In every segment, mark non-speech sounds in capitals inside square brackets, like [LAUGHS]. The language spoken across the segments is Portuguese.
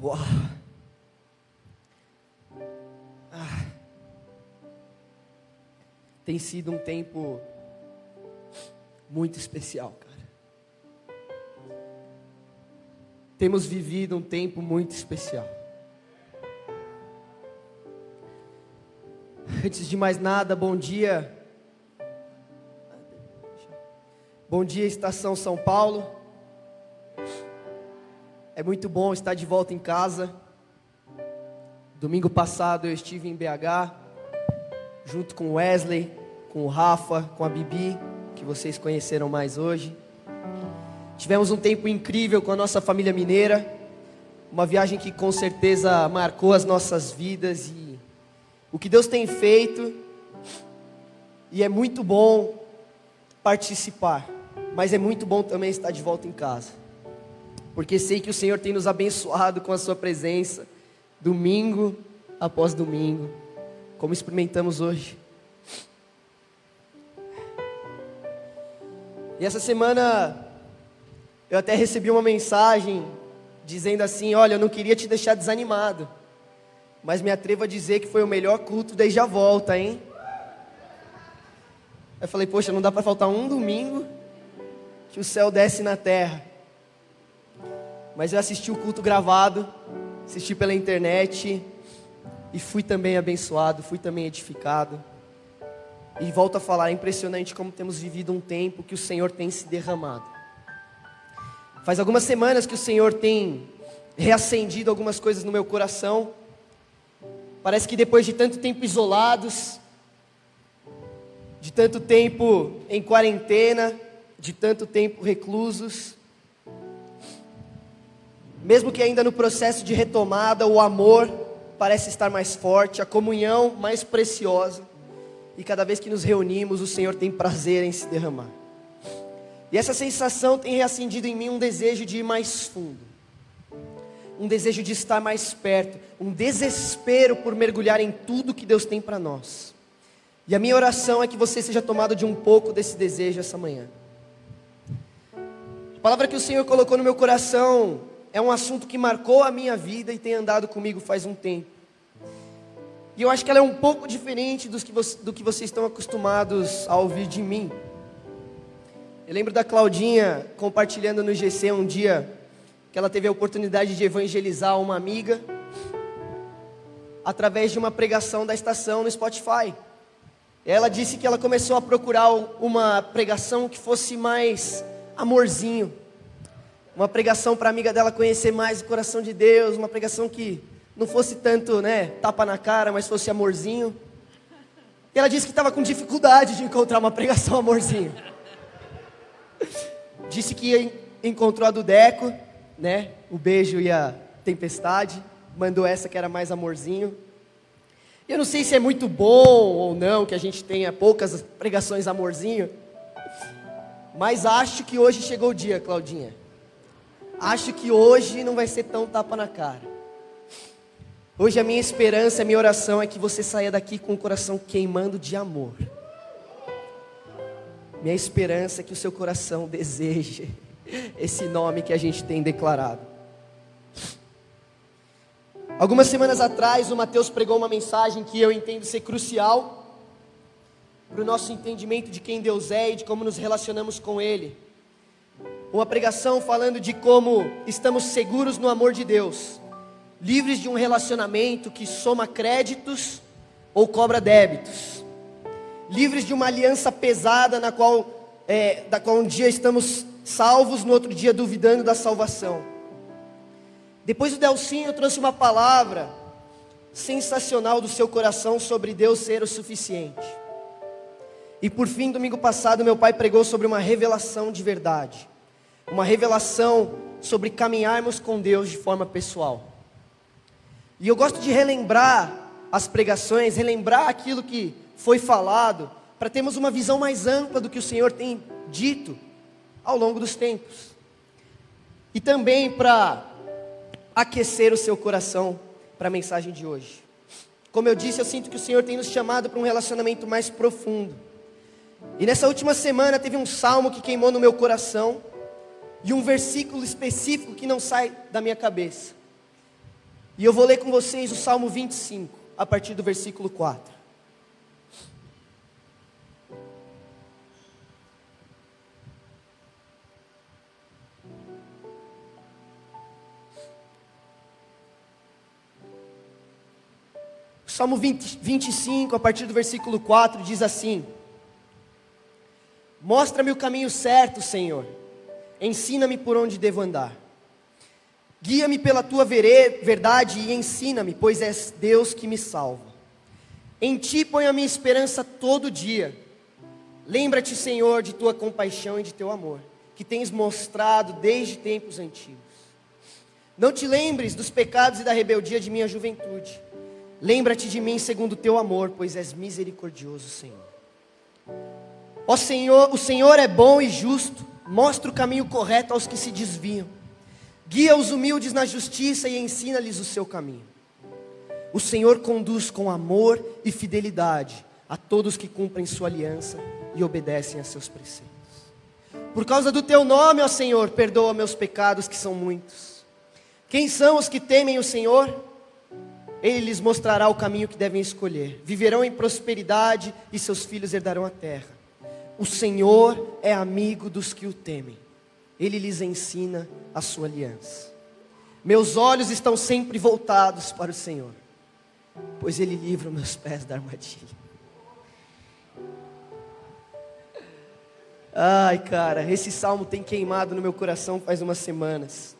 Uau. Ah. Tem sido um tempo muito especial, cara. Temos vivido um tempo muito especial. Antes de mais nada, bom dia. Bom dia, Estação São Paulo. É muito bom estar de volta em casa. Domingo passado eu estive em BH, junto com Wesley, com o Rafa, com a Bibi, que vocês conheceram mais hoje. Tivemos um tempo incrível com a nossa família mineira, uma viagem que com certeza marcou as nossas vidas e o que Deus tem feito, e é muito bom participar, mas é muito bom também estar de volta em casa, porque sei que o Senhor tem nos abençoado com a Sua presença, domingo após domingo, como experimentamos hoje. E essa semana eu até recebi uma mensagem dizendo assim: Olha, eu não queria te deixar desanimado mas me atrevo a dizer que foi o melhor culto desde a volta, hein? Eu falei, poxa, não dá para faltar um domingo que o céu desce na terra. Mas eu assisti o culto gravado, assisti pela internet e fui também abençoado, fui também edificado. E volto a falar, é impressionante como temos vivido um tempo que o Senhor tem se derramado. Faz algumas semanas que o Senhor tem reacendido algumas coisas no meu coração. Parece que depois de tanto tempo isolados, de tanto tempo em quarentena, de tanto tempo reclusos, mesmo que ainda no processo de retomada, o amor parece estar mais forte, a comunhão mais preciosa, e cada vez que nos reunimos, o Senhor tem prazer em se derramar. E essa sensação tem reacendido em mim um desejo de ir mais fundo um desejo de estar mais perto, um desespero por mergulhar em tudo que Deus tem para nós. E a minha oração é que você seja tomado de um pouco desse desejo essa manhã. A palavra que o Senhor colocou no meu coração é um assunto que marcou a minha vida e tem andado comigo faz um tempo. E eu acho que ela é um pouco diferente que do que vocês estão acostumados a ouvir de mim. Eu lembro da Claudinha compartilhando no GC um dia que ela teve a oportunidade de evangelizar uma amiga através de uma pregação da estação no Spotify. Ela disse que ela começou a procurar uma pregação que fosse mais amorzinho, uma pregação para a amiga dela conhecer mais o coração de Deus, uma pregação que não fosse tanto, né, tapa na cara, mas fosse amorzinho. E ela disse que estava com dificuldade de encontrar uma pregação amorzinho. [LAUGHS] Disse que encontrou a do Deco, né? O beijo e a tempestade. Mandou essa que era mais amorzinho. Eu não sei se é muito bom ou não que a gente tenha poucas pregações amorzinho. Mas acho que hoje chegou o dia, Claudinha. Acho que hoje não vai ser tão tapa na cara. Hoje a minha esperança, a minha oração é que você saia daqui com o coração queimando de amor. Minha esperança é que o seu coração [LAUGHS] deseje esse nome que a gente tem declarado. Algumas semanas atrás, o Mateus pregou uma mensagem que eu entendo ser crucial para o nosso entendimento de quem Deus é e de como nos relacionamos com Ele. Uma pregação falando de como estamos seguros no amor de Deus, livres de um relacionamento que soma créditos ou cobra débitos, livres de uma aliança pesada na qual, é, da qual um dia estamos salvos, no outro dia duvidando da salvação. Depois o Delcinho trouxe uma palavra sensacional do seu coração sobre Deus ser o suficiente. E por fim, domingo passado, meu pai pregou sobre uma revelação de verdade. Uma revelação sobre caminharmos com Deus de forma pessoal. E eu gosto de relembrar as pregações, relembrar aquilo que foi falado, para termos uma visão mais ampla do que o Senhor tem dito ao longo dos tempos. E também para aquecer o seu coração para a mensagem de hoje. Como eu disse, eu sinto que o Senhor tem nos chamado para um relacionamento mais profundo. E nessa última semana teve um salmo que queimou no meu coração e um versículo específico que não sai da minha cabeça. E eu vou ler com vocês o Salmo 25, a partir do versículo 4. Salmo 20, 25, a partir do versículo 4, diz assim: Mostra-me o caminho certo, Senhor, ensina-me por onde devo andar. Guia-me pela tua verdade e ensina-me, pois és Deus que me salva. Em ti ponho a minha esperança todo dia. Lembra-te, Senhor, de tua compaixão e de teu amor, que tens mostrado desde tempos antigos. Não te lembres dos pecados e da rebeldia de minha juventude Lembra-te de mim segundo o teu amor, pois és misericordioso, Senhor. Ó Senhor, o Senhor é bom e justo, mostra o caminho correto aos que se desviam. Guia os humildes na justiça e ensina-lhes o seu caminho. O Senhor conduz com amor e fidelidade a todos que cumprem sua aliança e obedecem a seus preceitos. Por causa do teu nome, ó Senhor, perdoa meus pecados que são muitos. Quem são os que temem o Senhor? Ele lhes mostrará o caminho que devem escolher. Viverão em prosperidade e seus filhos herdarão a terra. O Senhor é amigo dos que o temem. Ele lhes ensina a sua aliança. Meus olhos estão sempre voltados para o Senhor, pois Ele livra meus pés da armadilha. Ai, cara, esse salmo tem queimado no meu coração faz umas semanas.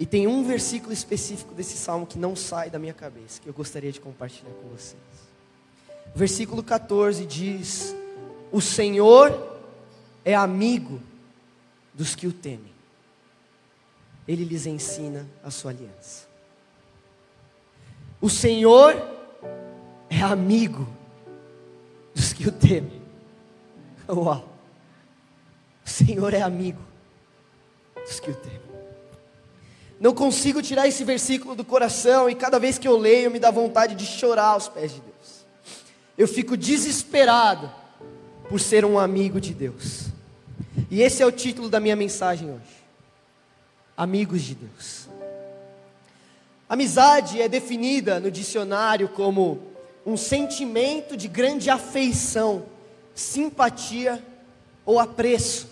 E tem um versículo específico desse salmo que não sai da minha cabeça, que eu gostaria de compartilhar com vocês. O versículo 14 diz: O Senhor é amigo dos que o temem, ele lhes ensina a sua aliança. O Senhor é amigo dos que o temem. [LAUGHS] Uau! O Senhor é amigo dos que o temem. Não consigo tirar esse versículo do coração e cada vez que eu leio me dá vontade de chorar aos pés de Deus. Eu fico desesperado por ser um amigo de Deus. E esse é o título da minha mensagem hoje. Amigos de Deus. Amizade é definida no dicionário como um sentimento de grande afeição, simpatia ou apreço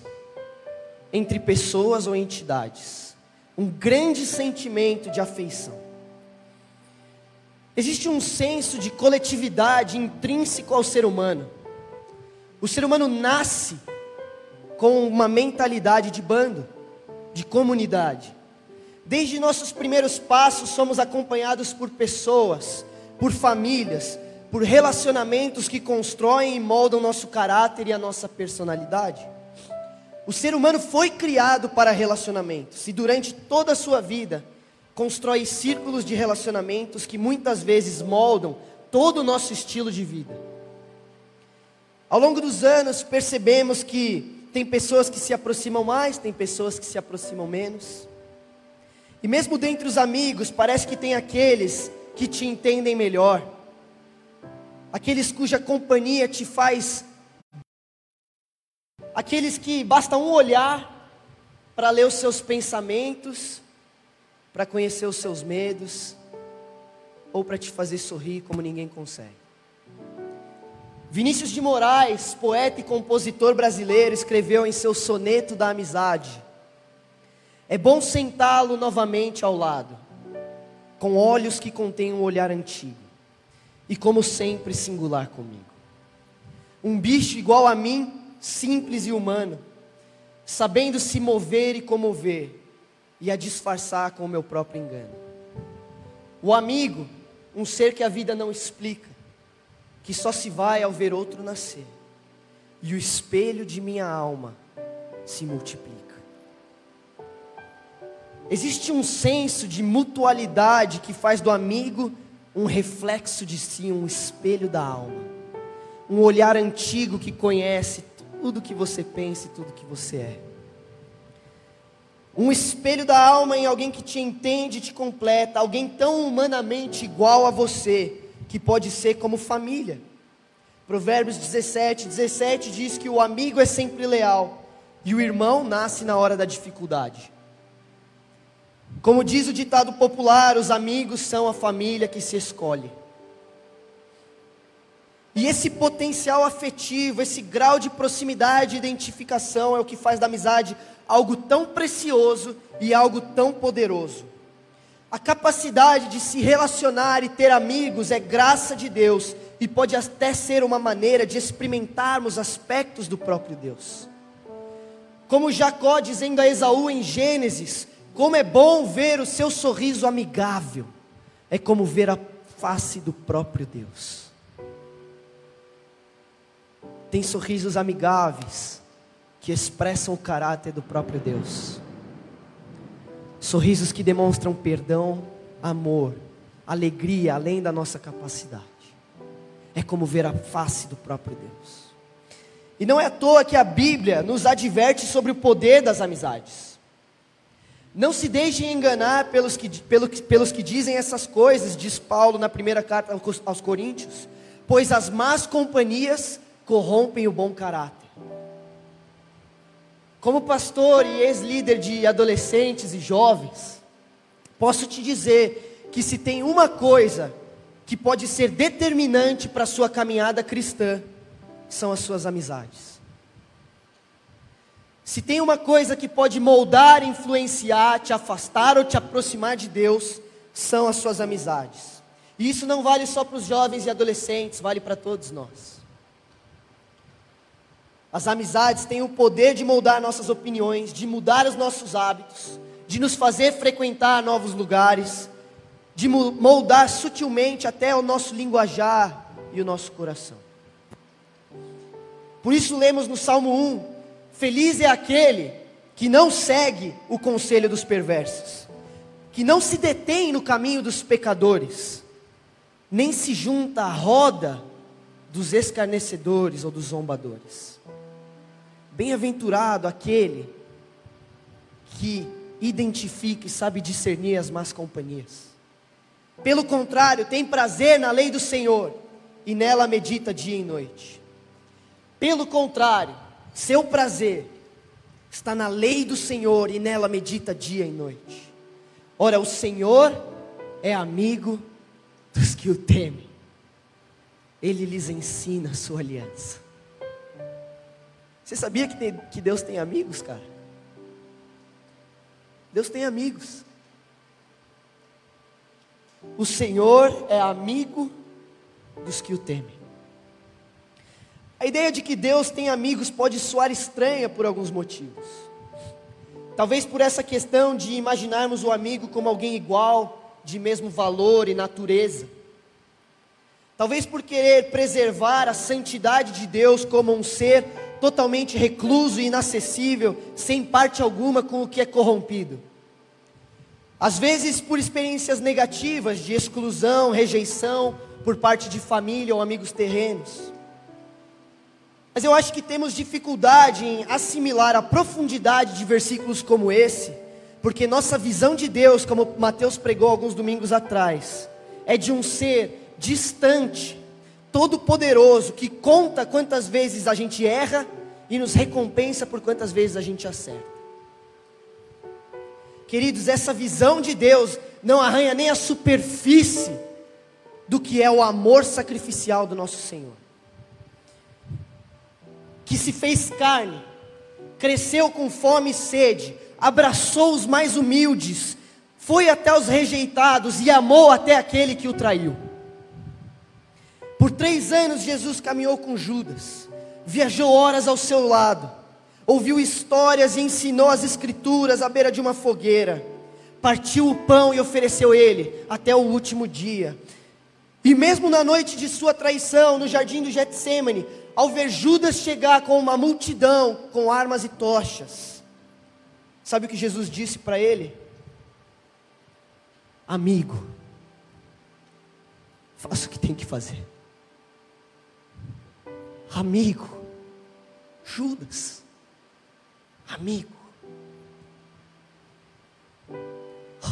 entre pessoas ou entidades um grande sentimento de afeição. Existe um senso de coletividade intrínseco ao ser humano. O ser humano nasce com uma mentalidade de bando, de comunidade. Desde nossos primeiros passos, somos acompanhados por pessoas, por famílias, por relacionamentos que constroem e moldam nosso caráter e a nossa personalidade. O ser humano foi criado para relacionamentos e durante toda a sua vida constrói círculos de relacionamentos que muitas vezes moldam todo o nosso estilo de vida. Ao longo dos anos percebemos que tem pessoas que se aproximam mais, tem pessoas que se aproximam menos. E mesmo dentre os amigos, parece que tem aqueles que te entendem melhor, aqueles cuja companhia te faz aqueles que basta um olhar para ler os seus pensamentos, para conhecer os seus medos, ou para te fazer sorrir como ninguém consegue. Vinícius de Moraes, poeta e compositor brasileiro, escreveu em seu soneto da amizade: É bom sentá-lo novamente ao lado, com olhos que contêm um olhar antigo, e como sempre singular comigo. Um bicho igual a mim simples e humano, sabendo se mover e comover, e a disfarçar com o meu próprio engano. O amigo, um ser que a vida não explica, que só se vai ao ver outro nascer, e o espelho de minha alma se multiplica. Existe um senso de mutualidade que faz do amigo um reflexo de si, um espelho da alma. Um olhar antigo que conhece tudo que você pensa e tudo que você é. Um espelho da alma em alguém que te entende e te completa, alguém tão humanamente igual a você, que pode ser como família. Provérbios 17, 17 diz que o amigo é sempre leal e o irmão nasce na hora da dificuldade. Como diz o ditado popular, os amigos são a família que se escolhe. E esse potencial afetivo, esse grau de proximidade e identificação é o que faz da amizade algo tão precioso e algo tão poderoso. A capacidade de se relacionar e ter amigos é graça de Deus e pode até ser uma maneira de experimentarmos aspectos do próprio Deus. Como Jacó dizendo a Esaú em Gênesis: Como é bom ver o seu sorriso amigável, é como ver a face do próprio Deus. Tem sorrisos amigáveis que expressam o caráter do próprio Deus. Sorrisos que demonstram perdão, amor, alegria além da nossa capacidade. É como ver a face do próprio Deus. E não é à toa que a Bíblia nos adverte sobre o poder das amizades. Não se deixem enganar pelos que, pelos, pelos que dizem essas coisas, diz Paulo na primeira carta aos Coríntios, pois as más companhias corrompem o bom caráter. Como pastor e ex-líder de adolescentes e jovens, posso te dizer que se tem uma coisa que pode ser determinante para a sua caminhada cristã, são as suas amizades. Se tem uma coisa que pode moldar, influenciar, te afastar ou te aproximar de Deus, são as suas amizades. E isso não vale só para os jovens e adolescentes, vale para todos nós. As amizades têm o poder de moldar nossas opiniões, de mudar os nossos hábitos, de nos fazer frequentar novos lugares, de moldar sutilmente até o nosso linguajar e o nosso coração. Por isso lemos no Salmo 1: Feliz é aquele que não segue o conselho dos perversos, que não se detém no caminho dos pecadores, nem se junta à roda dos escarnecedores ou dos zombadores. Bem-aventurado aquele que identifica e sabe discernir as más companhias. Pelo contrário, tem prazer na lei do Senhor e nela medita dia e noite. Pelo contrário, seu prazer está na lei do Senhor e nela medita dia e noite. Ora, o Senhor é amigo dos que o temem, ele lhes ensina a sua aliança. Você sabia que, tem, que Deus tem amigos, cara? Deus tem amigos. O Senhor é amigo dos que o temem. A ideia de que Deus tem amigos pode soar estranha por alguns motivos. Talvez por essa questão de imaginarmos o amigo como alguém igual, de mesmo valor e natureza. Talvez por querer preservar a santidade de Deus como um ser totalmente recluso e inacessível, sem parte alguma com o que é corrompido. Às vezes por experiências negativas de exclusão, rejeição por parte de família ou amigos terrenos. Mas eu acho que temos dificuldade em assimilar a profundidade de versículos como esse, porque nossa visão de Deus, como Mateus pregou alguns domingos atrás, é de um ser distante, todo-poderoso, que conta quantas vezes a gente erra e nos recompensa por quantas vezes a gente acerta. Queridos, essa visão de Deus não arranha nem a superfície do que é o amor sacrificial do nosso Senhor, que se fez carne, cresceu com fome e sede, abraçou os mais humildes, foi até os rejeitados e amou até aquele que o traiu. Três anos Jesus caminhou com Judas, viajou horas ao seu lado, ouviu histórias e ensinou as escrituras à beira de uma fogueira, partiu o pão e ofereceu ele até o último dia. E mesmo na noite de sua traição, no jardim do Getsemane, ao ver Judas chegar com uma multidão com armas e tochas, sabe o que Jesus disse para ele? Amigo, faça o que tem que fazer amigo. Judas, amigo.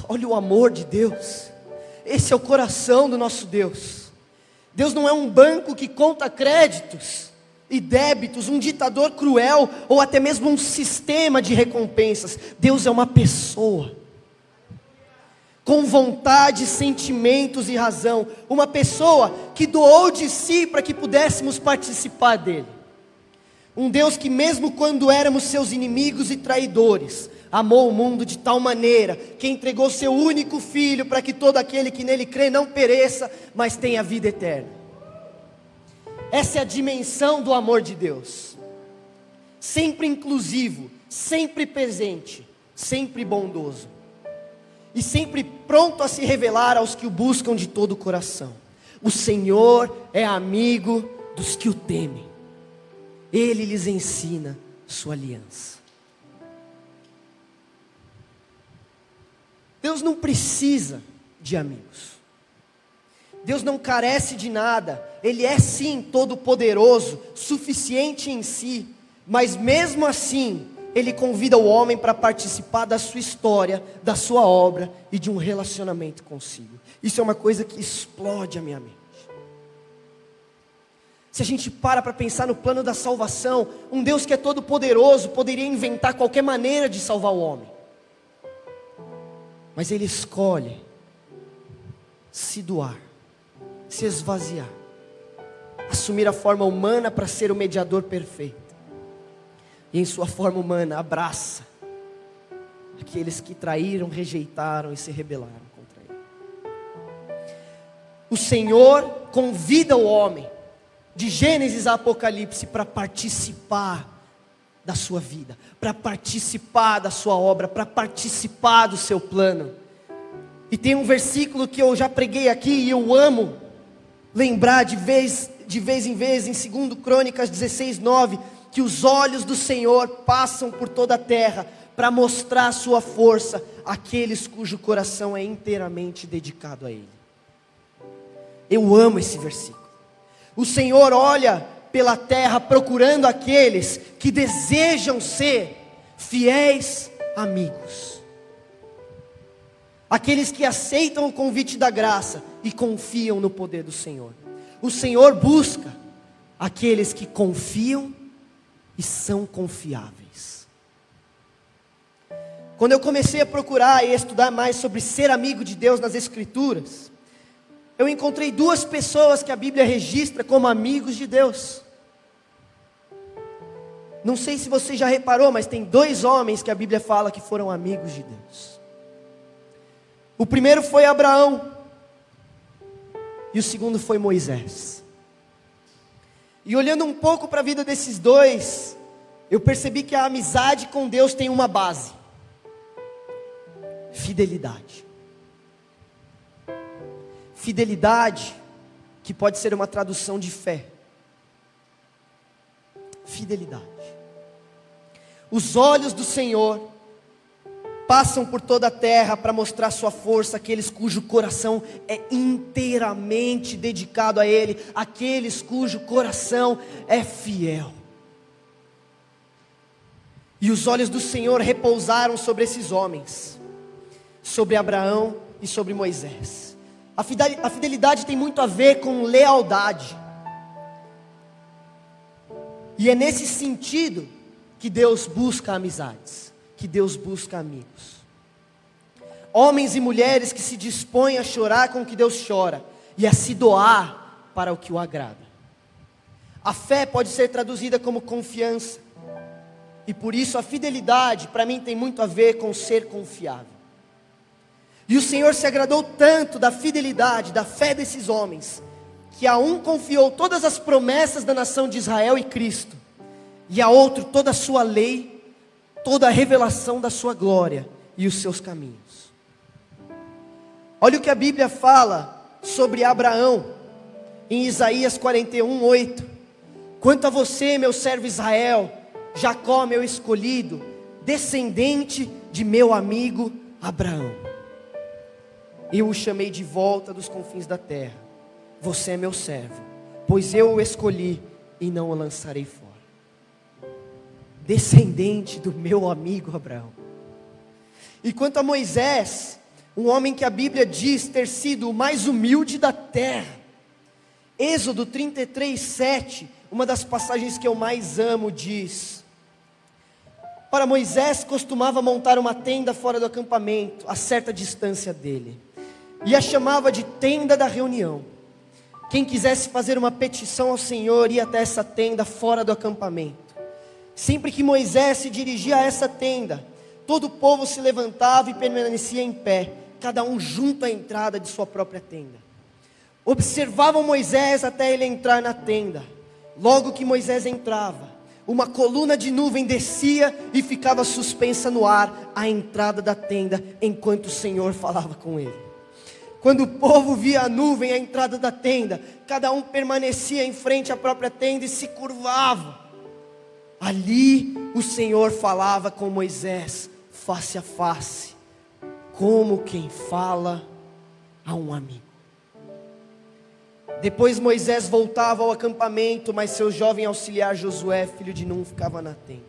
Olha o amor de Deus. Esse é o coração do nosso Deus. Deus não é um banco que conta créditos e débitos, um ditador cruel ou até mesmo um sistema de recompensas. Deus é uma pessoa. Com vontade, sentimentos e razão. Uma pessoa que doou de si para que pudéssemos participar dele. Um Deus que, mesmo quando éramos seus inimigos e traidores, amou o mundo de tal maneira que entregou seu único filho para que todo aquele que nele crê não pereça, mas tenha vida eterna. Essa é a dimensão do amor de Deus. Sempre inclusivo, sempre presente, sempre bondoso. E sempre pronto a se revelar aos que o buscam de todo o coração. O Senhor é amigo dos que o temem. Ele lhes ensina sua aliança. Deus não precisa de amigos. Deus não carece de nada. Ele é sim todo-poderoso, suficiente em si, mas mesmo assim, ele convida o homem para participar da sua história, da sua obra e de um relacionamento consigo. Isso é uma coisa que explode a minha mente. Se a gente para para pensar no plano da salvação, um Deus que é todo poderoso poderia inventar qualquer maneira de salvar o homem. Mas ele escolhe se doar, se esvaziar, assumir a forma humana para ser o mediador perfeito. E em sua forma humana abraça aqueles que traíram, rejeitaram e se rebelaram contra ele. O Senhor convida o homem de Gênesis a Apocalipse para participar da sua vida, para participar da sua obra, para participar do seu plano. E tem um versículo que eu já preguei aqui e eu amo lembrar de vez, de vez em vez, em 2 Crônicas 16, 9, que os olhos do Senhor passam por toda a terra para mostrar a sua força àqueles cujo coração é inteiramente dedicado a Ele. Eu amo esse versículo. O Senhor olha pela terra procurando aqueles que desejam ser fiéis amigos. Aqueles que aceitam o convite da graça e confiam no poder do Senhor. O Senhor busca aqueles que confiam e são confiáveis. Quando eu comecei a procurar e estudar mais sobre ser amigo de Deus nas Escrituras, eu encontrei duas pessoas que a Bíblia registra como amigos de Deus. Não sei se você já reparou, mas tem dois homens que a Bíblia fala que foram amigos de Deus. O primeiro foi Abraão, e o segundo foi Moisés. E olhando um pouco para a vida desses dois, eu percebi que a amizade com Deus tem uma base: fidelidade. Fidelidade, que pode ser uma tradução de fé. Fidelidade. Os olhos do Senhor passam por toda a terra para mostrar sua força àqueles cujo coração é inteiramente dedicado a Ele, aqueles cujo coração é fiel. E os olhos do Senhor repousaram sobre esses homens, sobre Abraão e sobre Moisés. A fidelidade tem muito a ver com lealdade. E é nesse sentido que Deus busca amizades, que Deus busca amigos. Homens e mulheres que se dispõem a chorar com o que Deus chora e a se doar para o que o agrada. A fé pode ser traduzida como confiança. E por isso a fidelidade para mim tem muito a ver com ser confiável. E o Senhor se agradou tanto da fidelidade, da fé desses homens, que a um confiou todas as promessas da nação de Israel e Cristo, e a outro toda a sua lei, toda a revelação da sua glória e os seus caminhos. Olha o que a Bíblia fala sobre Abraão, em Isaías 41, 8. Quanto a você, meu servo Israel, Jacó, meu escolhido, descendente de meu amigo Abraão. Eu o chamei de volta dos confins da terra. Você é meu servo, pois eu o escolhi e não o lançarei fora. Descendente do meu amigo Abraão. E quanto a Moisés, um homem que a Bíblia diz ter sido o mais humilde da terra. Êxodo 33, 7, uma das passagens que eu mais amo, diz: Para Moisés costumava montar uma tenda fora do acampamento, a certa distância dele, e a chamava de tenda da reunião. Quem quisesse fazer uma petição ao Senhor ia até essa tenda fora do acampamento. Sempre que Moisés se dirigia a essa tenda, todo o povo se levantava e permanecia em pé, cada um junto à entrada de sua própria tenda. Observavam Moisés até ele entrar na tenda. Logo que Moisés entrava, uma coluna de nuvem descia e ficava suspensa no ar à entrada da tenda, enquanto o Senhor falava com ele. Quando o povo via a nuvem à entrada da tenda, cada um permanecia em frente à própria tenda e se curvava. Ali o Senhor falava com Moisés, face a face, como quem fala a um amigo. Depois Moisés voltava ao acampamento, mas seu jovem auxiliar Josué, filho de Num, ficava na tenda.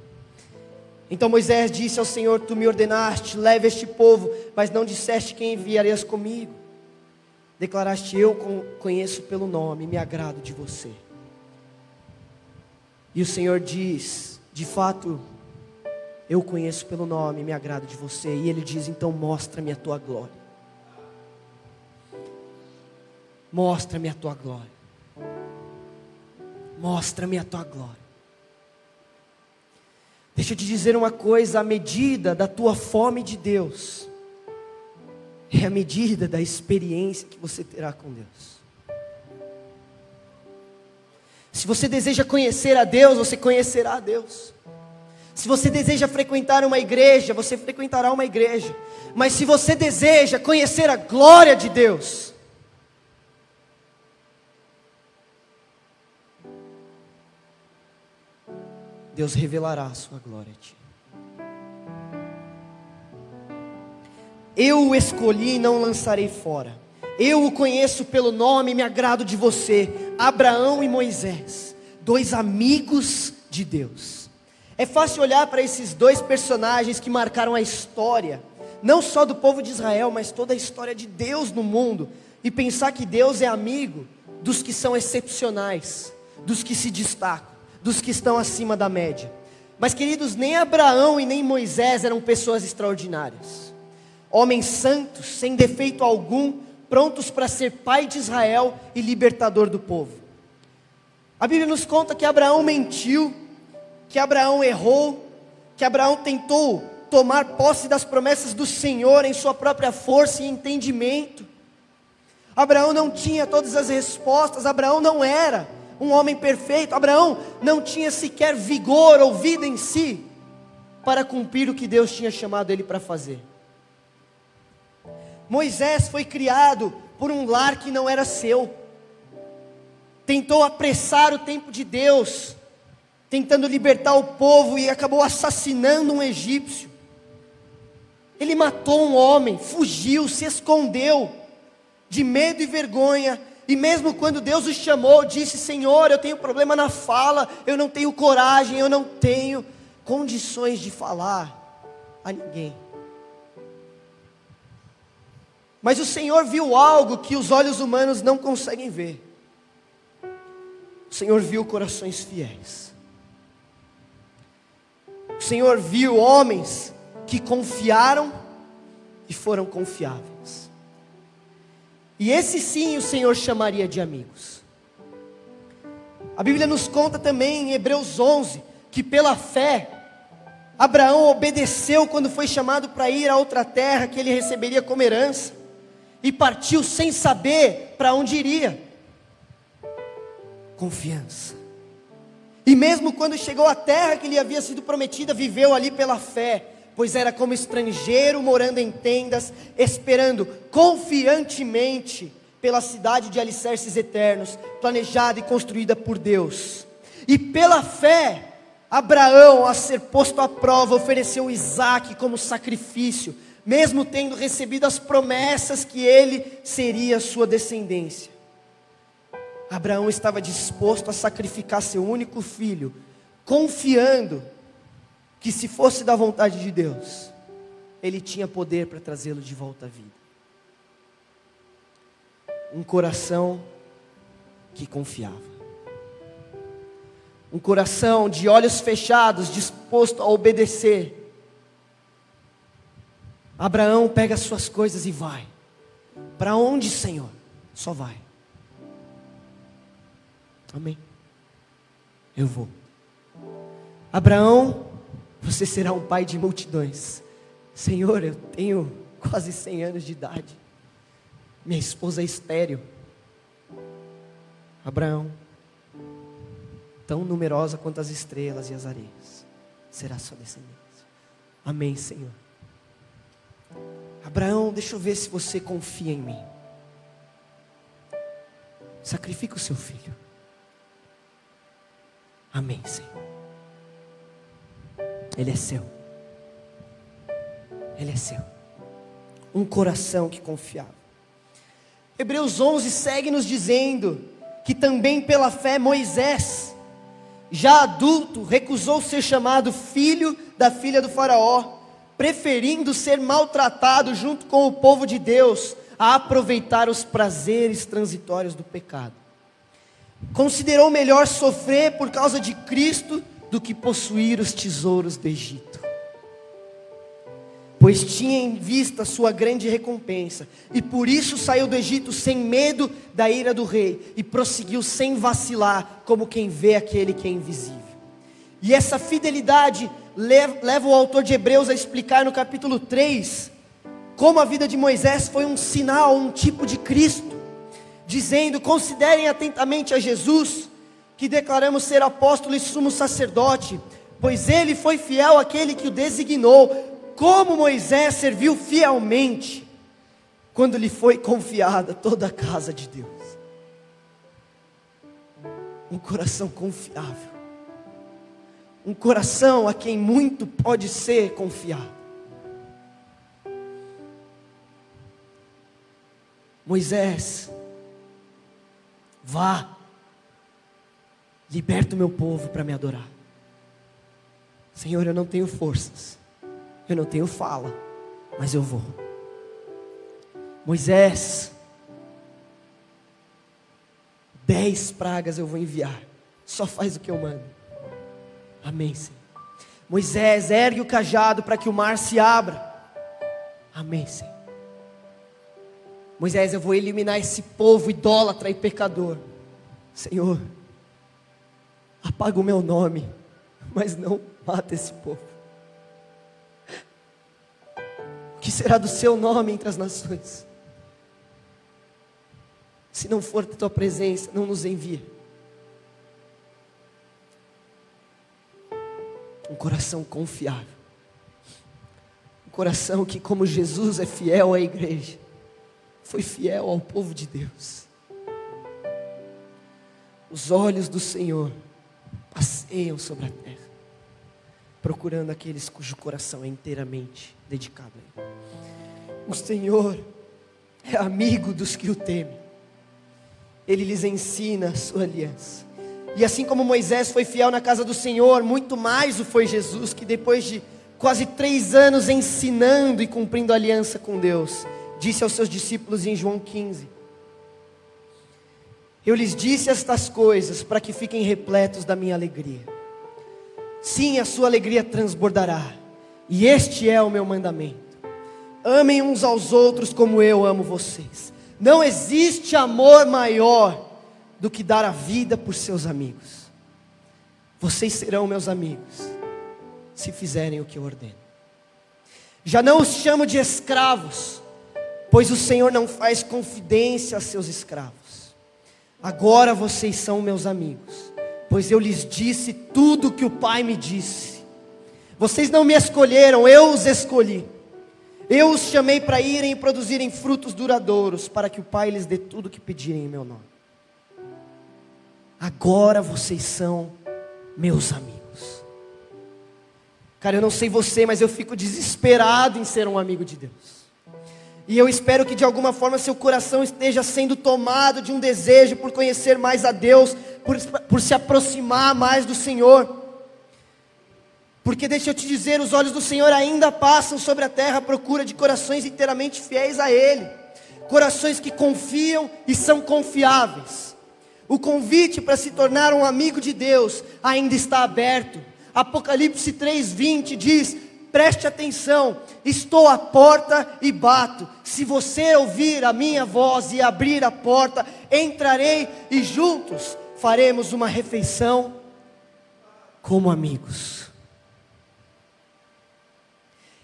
Então Moisés disse ao Senhor: Tu me ordenaste, leve este povo, mas não disseste quem enviarias comigo. Declaraste: Eu conheço pelo nome, me agrado de você. E o Senhor diz: De fato, eu conheço pelo nome, me agrado de você. E ele diz: Então mostra-me a tua glória. Mostra-me a tua glória. Mostra-me a tua glória. Deixa eu te dizer uma coisa: a medida da tua fome de Deus é a medida da experiência que você terá com Deus. Se você deseja conhecer a Deus, você conhecerá a Deus. Se você deseja frequentar uma igreja, você frequentará uma igreja. Mas se você deseja conhecer a glória de Deus, Deus revelará a sua glória a ti. Eu o escolhi e não lançarei fora. Eu o conheço pelo nome e me agrado de você. Abraão e Moisés, dois amigos de Deus. É fácil olhar para esses dois personagens que marcaram a história, não só do povo de Israel, mas toda a história de Deus no mundo, e pensar que Deus é amigo dos que são excepcionais, dos que se destacam dos que estão acima da média. Mas, queridos, nem Abraão e nem Moisés eram pessoas extraordinárias. Homens santos, sem defeito algum, prontos para ser pai de Israel e libertador do povo. A Bíblia nos conta que Abraão mentiu, que Abraão errou, que Abraão tentou tomar posse das promessas do Senhor em sua própria força e entendimento. Abraão não tinha todas as respostas, Abraão não era um homem perfeito. Abraão não tinha sequer vigor ou vida em si para cumprir o que Deus tinha chamado ele para fazer. Moisés foi criado por um lar que não era seu. Tentou apressar o tempo de Deus, tentando libertar o povo e acabou assassinando um egípcio. Ele matou um homem, fugiu, se escondeu, de medo e vergonha, e mesmo quando Deus o chamou, disse: Senhor, eu tenho problema na fala, eu não tenho coragem, eu não tenho condições de falar a ninguém. Mas o Senhor viu algo que os olhos humanos não conseguem ver. O Senhor viu corações fiéis. O Senhor viu homens que confiaram e foram confiáveis. E esse sim o Senhor chamaria de amigos. A Bíblia nos conta também em Hebreus 11 que pela fé Abraão obedeceu quando foi chamado para ir a outra terra que ele receberia como herança e partiu sem saber para onde iria. Confiança. E mesmo quando chegou à terra que lhe havia sido prometida, viveu ali pela fé pois era como estrangeiro morando em tendas, esperando confiantemente pela cidade de alicerces eternos, planejada e construída por Deus. E pela fé, Abraão, a ser posto à prova, ofereceu Isaac como sacrifício, mesmo tendo recebido as promessas que ele seria sua descendência. Abraão estava disposto a sacrificar seu único filho, confiando que se fosse da vontade de Deus, ele tinha poder para trazê-lo de volta à vida. Um coração que confiava. um coração de olhos fechados, disposto a obedecer. Abraão pega as suas coisas e vai. Para onde, Senhor? Só vai. Amém. Eu vou. Abraão, você será um pai de multidões. Senhor, eu tenho quase 100 anos de idade. Minha esposa é estéreo. Abraão, tão numerosa quanto as estrelas e as areias, será sua descendência. Amém, Senhor. Abraão, deixa eu ver se você confia em mim. Sacrifica o seu filho. Amém, Senhor. Ele é seu. Ele é seu. Um coração que confiava. Hebreus 11 segue nos dizendo que também pela fé Moisés, já adulto, recusou ser chamado filho da filha do Faraó, preferindo ser maltratado junto com o povo de Deus a aproveitar os prazeres transitórios do pecado. Considerou melhor sofrer por causa de Cristo do que possuir os tesouros do Egito pois tinha em vista sua grande recompensa, e por isso saiu do Egito sem medo da ira do rei, e prosseguiu sem vacilar, como quem vê aquele que é invisível. E essa fidelidade leva o autor de Hebreus a explicar no capítulo 3 como a vida de Moisés foi um sinal, um tipo de Cristo, dizendo: considerem atentamente a Jesus, que declaramos ser apóstolo e sumo sacerdote, pois ele foi fiel àquele que o designou como Moisés serviu fielmente quando lhe foi confiada toda a casa de Deus. Um coração confiável. Um coração a quem muito pode ser confiado. Moisés, vá, liberta o meu povo para me adorar. Senhor, eu não tenho forças, eu não tenho fala, mas eu vou. Moisés, dez pragas eu vou enviar, só faz o que eu mando. Amém, Senhor. Moisés, ergue o cajado para que o mar se abra. Amém, Senhor. Moisés, eu vou eliminar esse povo idólatra e pecador. Senhor, apaga o meu nome, mas não mata esse povo. que será do seu nome entre as nações? Se não for da tua presença, não nos envia. Um coração confiável. Um coração que, como Jesus é fiel à igreja, foi fiel ao povo de Deus. Os olhos do Senhor passeiam sobre a terra procurando aqueles cujo coração é inteiramente dedicado a Ele. O Senhor é amigo dos que o temem, Ele lhes ensina a sua aliança. E assim como Moisés foi fiel na casa do Senhor, muito mais o foi Jesus, que depois de quase três anos ensinando e cumprindo aliança com Deus, disse aos seus discípulos em João 15: Eu lhes disse estas coisas para que fiquem repletos da minha alegria. Sim, a sua alegria transbordará. E este é o meu mandamento: amem uns aos outros como eu amo vocês. Não existe amor maior do que dar a vida por seus amigos. Vocês serão meus amigos, se fizerem o que eu ordeno. Já não os chamo de escravos, pois o Senhor não faz confidência a seus escravos. Agora vocês são meus amigos pois eu lhes disse tudo o que o Pai me disse. Vocês não me escolheram, eu os escolhi. Eu os chamei para irem e produzirem frutos duradouros, para que o Pai lhes dê tudo o que pedirem em meu nome. Agora vocês são meus amigos. Cara, eu não sei você, mas eu fico desesperado em ser um amigo de Deus. E eu espero que de alguma forma seu coração esteja sendo tomado de um desejo por conhecer mais a Deus, por, por se aproximar mais do Senhor. Porque deixa eu te dizer, os olhos do Senhor ainda passam sobre a terra à procura de corações inteiramente fiéis a Ele, corações que confiam e são confiáveis. O convite para se tornar um amigo de Deus ainda está aberto. Apocalipse 3:20 diz: Preste atenção, estou à porta e bato. Se você ouvir a minha voz e abrir a porta, entrarei e juntos faremos uma refeição como amigos.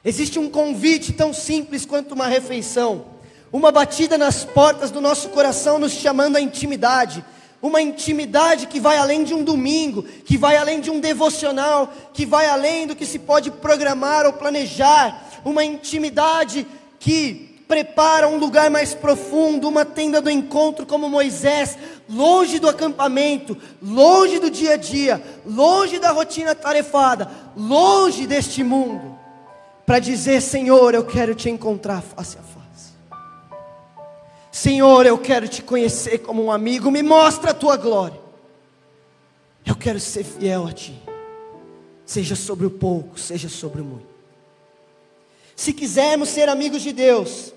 Existe um convite tão simples quanto uma refeição, uma batida nas portas do nosso coração nos chamando à intimidade, uma intimidade que vai além de um domingo, que vai além de um devocional, que vai além do que se pode programar ou planejar, uma intimidade que prepara um lugar mais profundo, uma tenda do encontro como Moisés, longe do acampamento, longe do dia a dia, longe da rotina tarefada, longe deste mundo, para dizer: Senhor, eu quero te encontrar face a face. Senhor, eu quero te conhecer como um amigo, me mostra a tua glória. Eu quero ser fiel a ti, seja sobre o pouco, seja sobre o muito. Se quisermos ser amigos de Deus,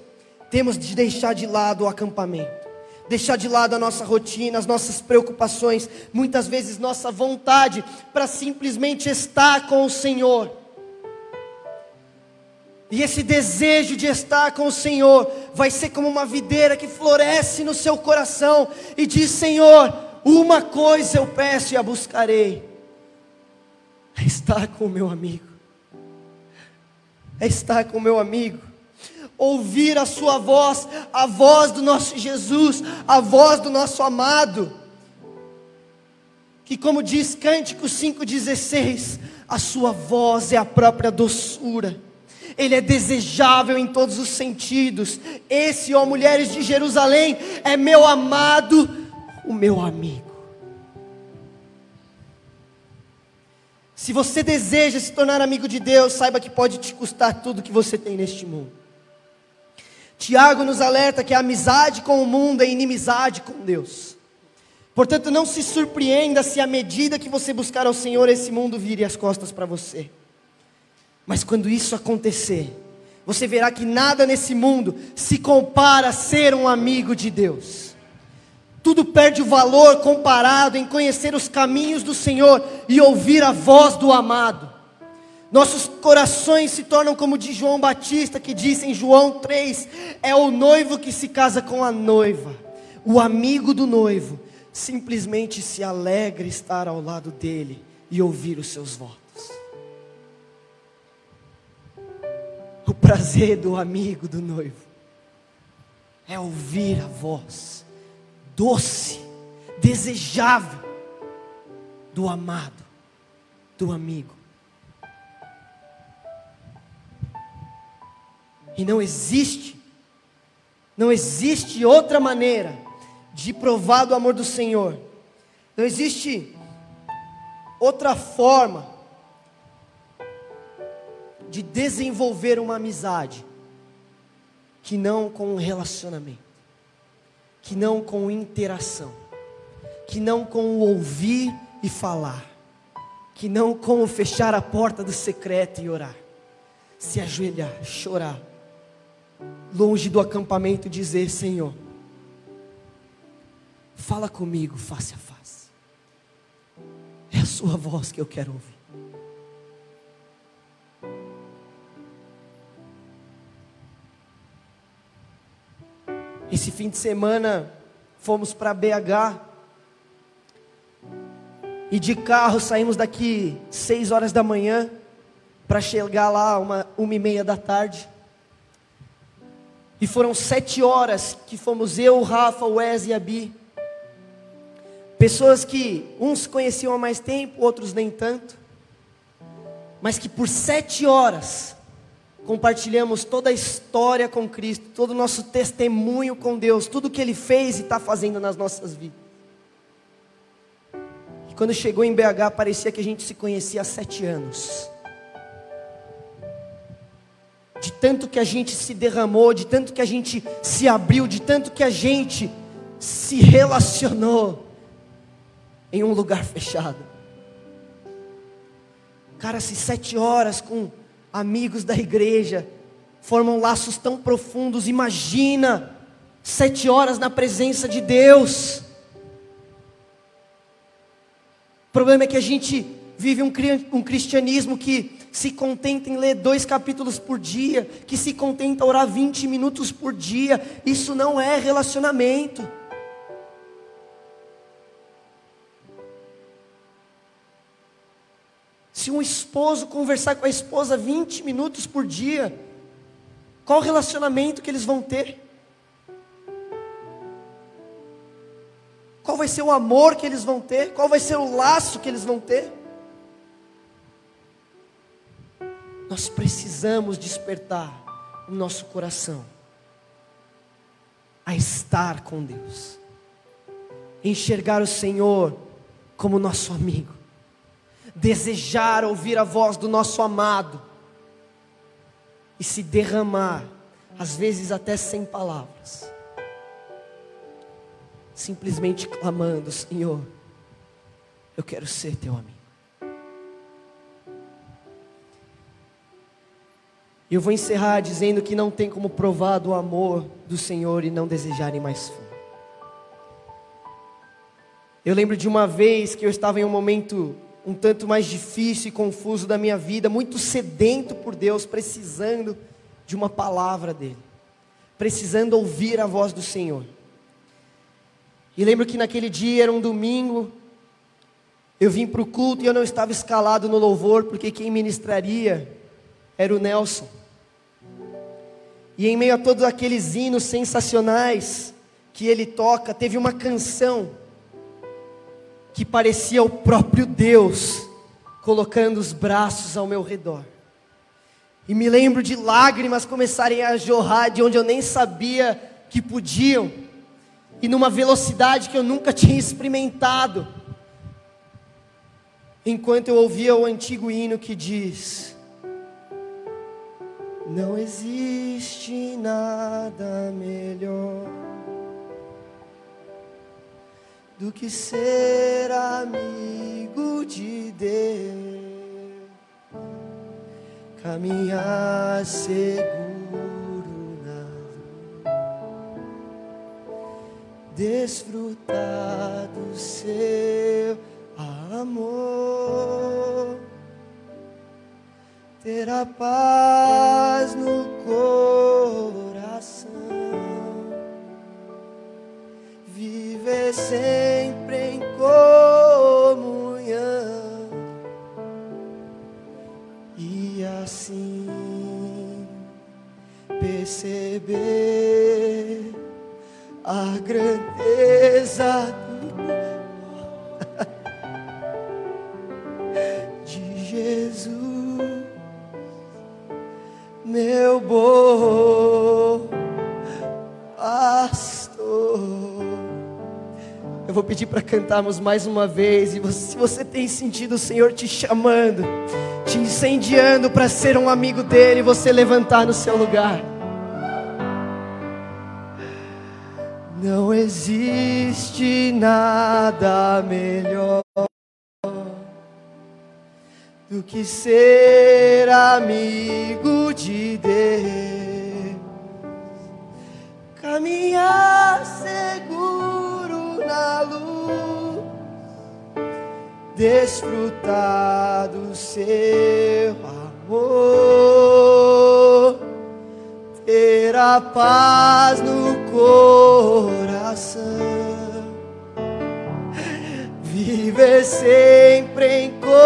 temos de deixar de lado o acampamento, deixar de lado a nossa rotina, as nossas preocupações, muitas vezes nossa vontade para simplesmente estar com o Senhor. E esse desejo de estar com o Senhor vai ser como uma videira que floresce no seu coração e diz: Senhor, uma coisa eu peço e a buscarei: é estar com o meu amigo, é estar com o meu amigo, ouvir a Sua voz, a voz do nosso Jesus, a voz do nosso amado, que, como diz Cântico 5,16, a Sua voz é a própria doçura ele é desejável em todos os sentidos. Esse, ó mulheres de Jerusalém, é meu amado, o meu amigo. Se você deseja se tornar amigo de Deus, saiba que pode te custar tudo que você tem neste mundo. Tiago nos alerta que a amizade com o mundo é inimizade com Deus. Portanto, não se surpreenda se à medida que você buscar ao Senhor, esse mundo vire as costas para você. Mas quando isso acontecer, você verá que nada nesse mundo se compara a ser um amigo de Deus. Tudo perde o valor comparado em conhecer os caminhos do Senhor e ouvir a voz do amado. Nossos corações se tornam como de João Batista, que disse em João 3: é o noivo que se casa com a noiva. O amigo do noivo simplesmente se alegra estar ao lado dele e ouvir os seus votos. O prazer do amigo, do noivo, é ouvir a voz doce, desejável do amado, do amigo. E não existe, não existe outra maneira de provar do amor do Senhor. Não existe outra forma de desenvolver uma amizade que não com um relacionamento, que não com interação, que não com o ouvir e falar, que não com o fechar a porta do secreto e orar, se ajoelhar, chorar, longe do acampamento dizer: Senhor, fala comigo face a face, é a Sua voz que eu quero ouvir. Esse fim de semana fomos para BH. E de carro saímos daqui seis horas da manhã para chegar lá uma, uma e meia da tarde. E foram sete horas que fomos eu, o Rafa, o Wes e a Bi. Pessoas que uns conheciam há mais tempo, outros nem tanto. Mas que por sete horas compartilhamos toda a história com Cristo, todo o nosso testemunho com Deus, tudo que Ele fez e está fazendo nas nossas vidas. E quando chegou em BH, parecia que a gente se conhecia há sete anos. De tanto que a gente se derramou, de tanto que a gente se abriu, de tanto que a gente se relacionou em um lugar fechado. Cara, se sete horas com amigos da igreja, formam laços tão profundos. Imagina, sete horas na presença de Deus. problema é que a gente vive um, um cristianismo que se contenta em ler dois capítulos por dia, que se contenta em orar 20 minutos por dia. Isso não é relacionamento. Se um esposo conversar com a esposa 20 minutos por dia, qual relacionamento que eles vão ter? Qual vai ser o amor que eles vão ter? Qual vai ser o laço que eles vão ter? Nós precisamos despertar o nosso coração a estar com Deus, enxergar o Senhor como nosso amigo, desejar ouvir a voz do nosso amado e se derramar, às vezes até sem palavras, simplesmente clamando: Senhor, eu quero ser teu amigo. Eu vou encerrar dizendo que não tem como provar do amor do Senhor e não desejarem mais fome. Eu lembro de uma vez que eu estava em um momento um tanto mais difícil e confuso da minha vida, muito sedento por Deus, precisando de uma palavra dEle, precisando ouvir a voz do Senhor. E lembro que naquele dia era um domingo, eu vim para o culto e eu não estava escalado no louvor, porque quem ministraria era o Nelson. E em meio a todos aqueles hinos sensacionais que ele toca, teve uma canção que parecia o próprio Deus colocando os braços ao meu redor. E me lembro de lágrimas começarem a jorrar de onde eu nem sabia que podiam, e numa velocidade que eu nunca tinha experimentado. Enquanto eu ouvia o antigo hino que diz: não existe nada melhor do que ser amigo de Deus, caminhar seguro na desfrutar do seu amor. Ter a paz no coração, viver sempre em comunhão. E assim perceber a grandeza [LAUGHS] de Jesus meu bom vou pedir para cantarmos mais uma vez. E você, se você tem sentido o Senhor te chamando, te incendiando para ser um amigo dele, você levantar no seu lugar. Não existe nada melhor do que ser amigo de Deus, caminhar seguro desfrutar do seu amor, ter a paz no coração. Viver sempre em comunhão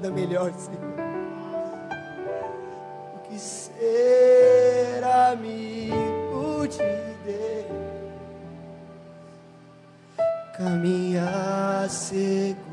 nada melhor, Senhor, do que ser amigo de Deus, caminhar seguro,